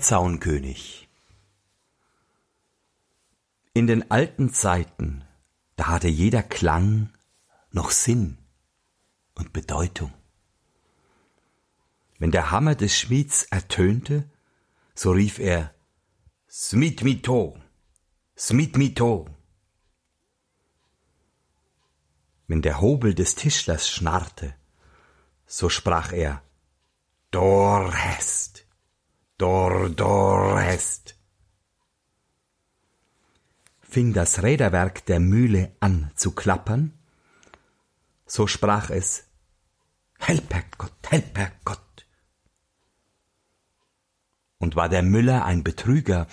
Zaunkönig In den alten Zeiten, da hatte jeder Klang noch Sinn und Bedeutung. Wenn der Hammer des Schmieds ertönte, so rief er Smit mito, Smit mito. Wenn der Hobel des Tischlers schnarrte, so sprach er Dorhest, Dor. Fing das Räderwerk der Mühle an zu klappern, so sprach es Help, Gott, help, Gott. Und war der Müller ein Betrüger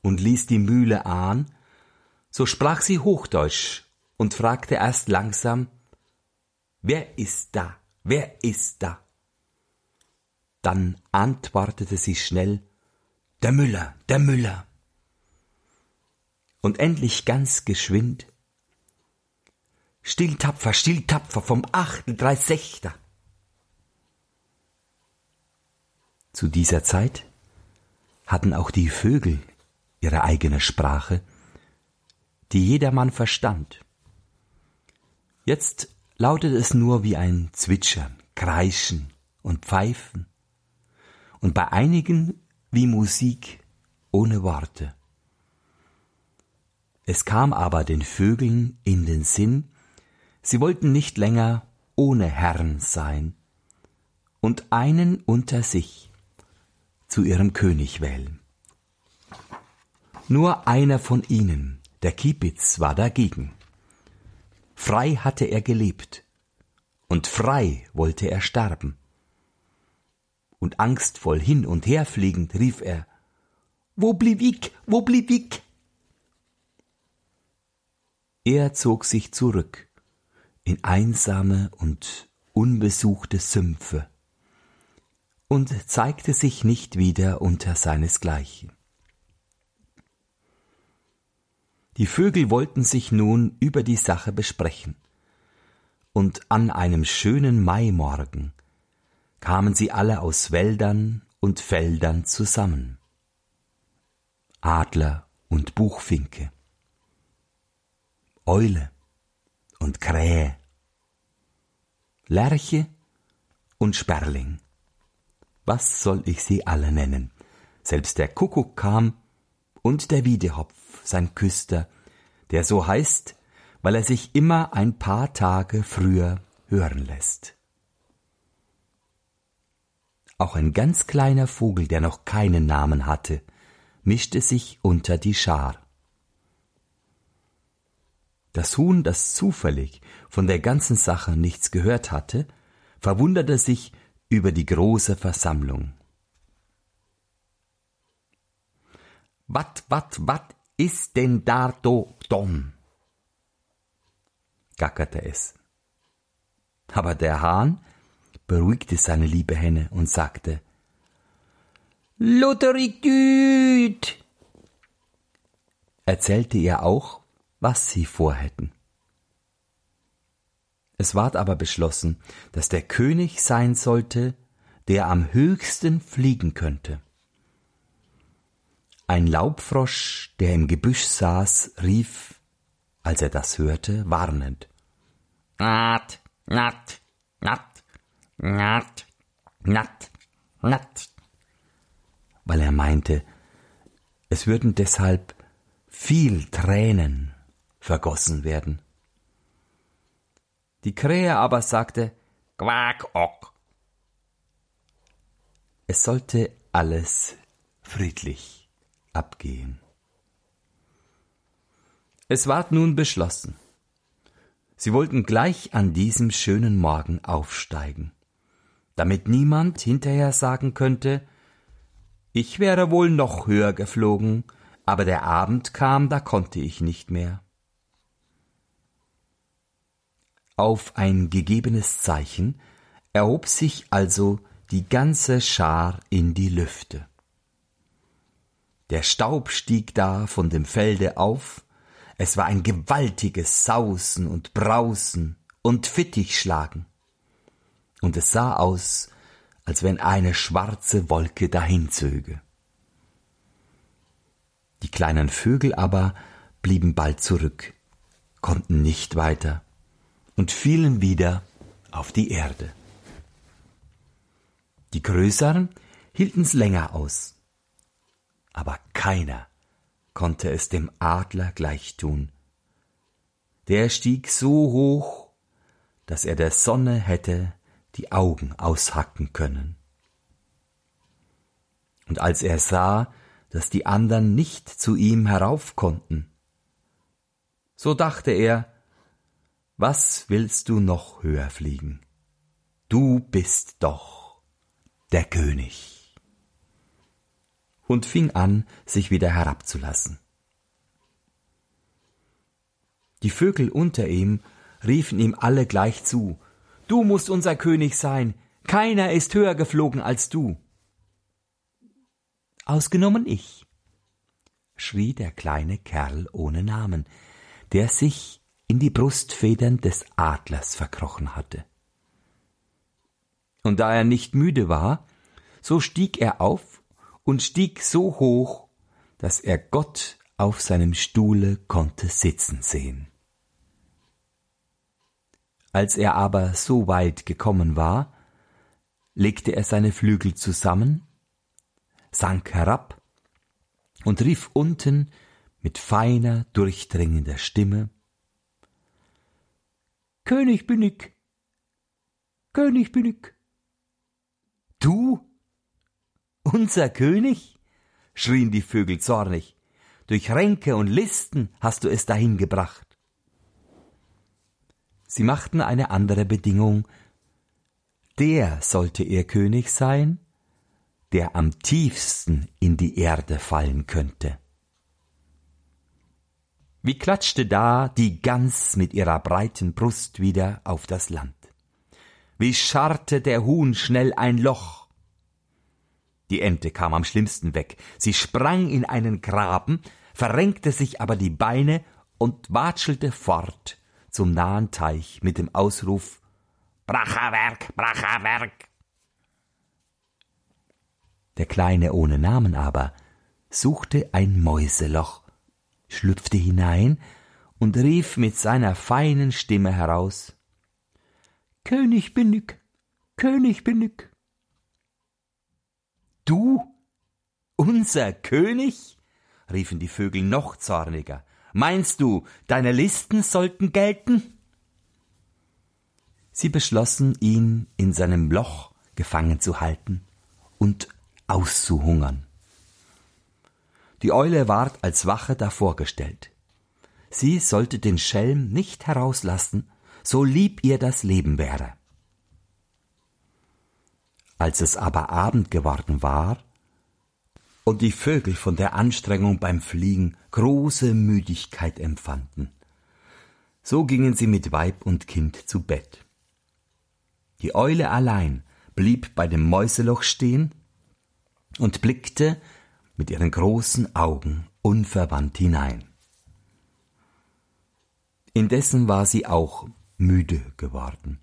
und ließ die Mühle ahn, so sprach sie Hochdeutsch und fragte erst langsam, Wer ist da? Wer ist da? Dann antwortete sie schnell, Der Müller, der Müller. Und endlich ganz geschwind, Still tapfer, still tapfer vom achten drei Sechster. Zu dieser Zeit hatten auch die Vögel ihre eigene Sprache, die jedermann verstand. Jetzt lautet es nur wie ein Zwitschern, Kreischen und Pfeifen und bei einigen wie Musik ohne Worte. Es kam aber den Vögeln in den Sinn, sie wollten nicht länger ohne Herrn sein und einen unter sich zu ihrem König wählen. Nur einer von ihnen, der Kibitz, war dagegen. Frei hatte er gelebt, und frei wollte er sterben. Und angstvoll hin und her fliegend rief er Wo blieb ich? Wo blieb ich? Er zog sich zurück in einsame und unbesuchte Sümpfe, und zeigte sich nicht wieder unter seinesgleichen. Die Vögel wollten sich nun über die Sache besprechen, und an einem schönen Maimorgen kamen sie alle aus Wäldern und Feldern zusammen. Adler und Buchfinke, Eule und Krähe, Lerche und Sperling was soll ich sie alle nennen? Selbst der Kuckuck kam und der Wiedehopf, sein Küster, der so heißt, weil er sich immer ein paar Tage früher hören lässt. Auch ein ganz kleiner Vogel, der noch keinen Namen hatte, mischte sich unter die Schar. Das Huhn, das zufällig von der ganzen Sache nichts gehört hatte, verwunderte sich über die große Versammlung. Wat, wat, wat ist denn da do dom? gackerte es. Aber der Hahn beruhigte seine liebe Henne und sagte, Lotterigüt! erzählte ihr auch, was sie vorhätten. Es ward aber beschlossen, dass der König sein sollte, der am höchsten fliegen könnte. Ein Laubfrosch, der im Gebüsch saß, rief, als er das hörte, warnend. Nat, nat, nat, nat, nat, nat. Weil er meinte, es würden deshalb viel Tränen vergossen werden. Die Krähe aber sagte Quack ock. Es sollte alles friedlich abgehen. Es ward nun beschlossen. Sie wollten gleich an diesem schönen Morgen aufsteigen, damit niemand hinterher sagen könnte, ich wäre wohl noch höher geflogen, aber der Abend kam, da konnte ich nicht mehr. Auf ein gegebenes Zeichen erhob sich also die ganze Schar in die Lüfte. Der Staub stieg da von dem Felde auf, es war ein gewaltiges Sausen und Brausen und Fittichschlagen, und es sah aus, als wenn eine schwarze Wolke dahinzöge. Die kleinen Vögel aber blieben bald zurück, konnten nicht weiter und fielen wieder auf die Erde. Die größeren hielten's länger aus, aber keiner konnte es dem Adler gleichtun. Der stieg so hoch, dass er der Sonne hätte die Augen aushacken können. Und als er sah, dass die andern nicht zu ihm herauf konnten, so dachte er, was willst du noch höher fliegen? Du bist doch der König. Und fing an, sich wieder herabzulassen. Die Vögel unter ihm riefen ihm alle gleich zu Du musst unser König sein, keiner ist höher geflogen als du. Ausgenommen ich, schrie der kleine Kerl ohne Namen, der sich in die Brustfedern des Adlers verkrochen hatte. Und da er nicht müde war, so stieg er auf und stieg so hoch, dass er Gott auf seinem Stuhle konnte sitzen sehen. Als er aber so weit gekommen war, legte er seine Flügel zusammen, sank herab und rief unten mit feiner, durchdringender Stimme König bin ich, König bin ich. Du? Unser König? schrien die Vögel zornig. Durch Ränke und Listen hast du es dahin gebracht. Sie machten eine andere Bedingung. Der sollte ihr König sein, der am tiefsten in die Erde fallen könnte. Wie klatschte da die Gans mit ihrer breiten Brust wieder auf das Land. Wie scharrte der Huhn schnell ein Loch. Die Ente kam am schlimmsten weg. Sie sprang in einen Graben, verrenkte sich aber die Beine und watschelte fort zum nahen Teich mit dem Ausruf Bracherwerk, Bracherwerk. Der Kleine ohne Namen aber suchte ein Mäuseloch, schlüpfte hinein und rief mit seiner feinen Stimme heraus König bin ich, König bin ich. Du? Unser König? riefen die Vögel noch zorniger. Meinst du, deine Listen sollten gelten? Sie beschlossen, ihn in seinem Loch gefangen zu halten und auszuhungern. Die Eule ward als Wache davor gestellt. Sie sollte den Schelm nicht herauslassen, so lieb ihr das Leben wäre. Als es aber Abend geworden war, und die Vögel von der Anstrengung beim Fliegen große Müdigkeit empfanden. So gingen sie mit Weib und Kind zu Bett. Die Eule allein blieb bei dem Mäuseloch stehen und blickte mit ihren großen Augen unverwandt hinein. Indessen war sie auch müde geworden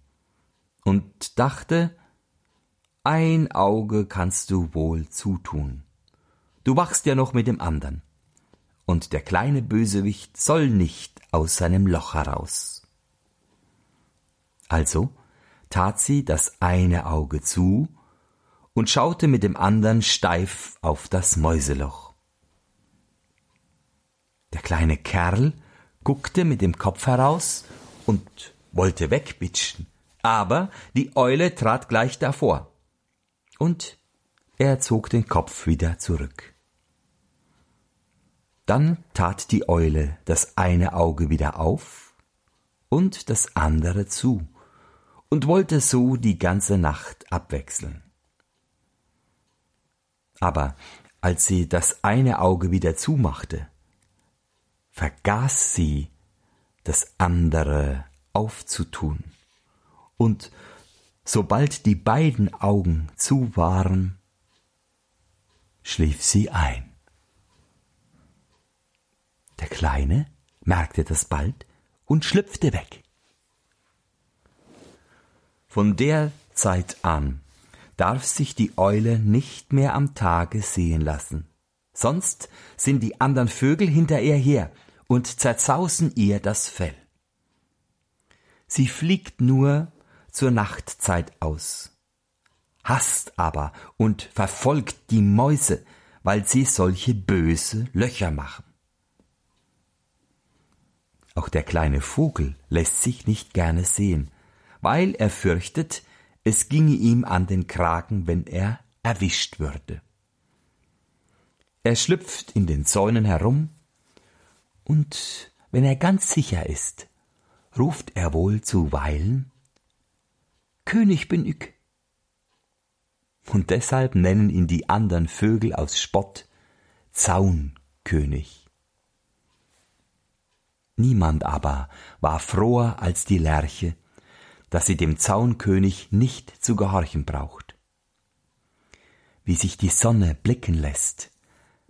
und dachte, ein Auge kannst du wohl zutun. Du wachst ja noch mit dem andern. Und der kleine Bösewicht soll nicht aus seinem Loch heraus. Also tat sie das eine Auge zu und schaute mit dem andern steif auf das Mäuseloch. Der kleine Kerl guckte mit dem Kopf heraus und wollte wegbitschen, aber die Eule trat gleich davor, und er zog den Kopf wieder zurück. Dann tat die Eule das eine Auge wieder auf und das andere zu und wollte so die ganze Nacht abwechseln. Aber als sie das eine Auge wieder zumachte, vergaß sie, das andere aufzutun. Und sobald die beiden Augen zu waren, schlief sie ein. Der Kleine merkte das bald und schlüpfte weg. Von der Zeit an darf sich die Eule nicht mehr am Tage sehen lassen, sonst sind die anderen Vögel hinter ihr her und zerzausen ihr das Fell. Sie fliegt nur zur Nachtzeit aus, hasst aber und verfolgt die Mäuse, weil sie solche böse Löcher machen. Auch der kleine Vogel lässt sich nicht gerne sehen, weil er fürchtet, es ginge ihm an den Kragen, wenn er erwischt würde. Er schlüpft in den Zäunen herum, und wenn er ganz sicher ist, ruft er wohl zuweilen König bin ich. Und deshalb nennen ihn die andern Vögel aus Spott Zaunkönig. Niemand aber war froher als die Lerche, dass sie dem Zaunkönig nicht zu gehorchen braucht. Wie sich die Sonne blicken lässt,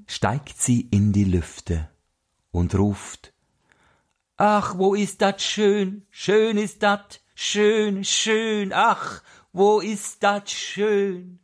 steigt sie in die Lüfte und ruft Ach, wo ist dat schön, schön ist dat, schön, schön, ach, wo ist dat schön.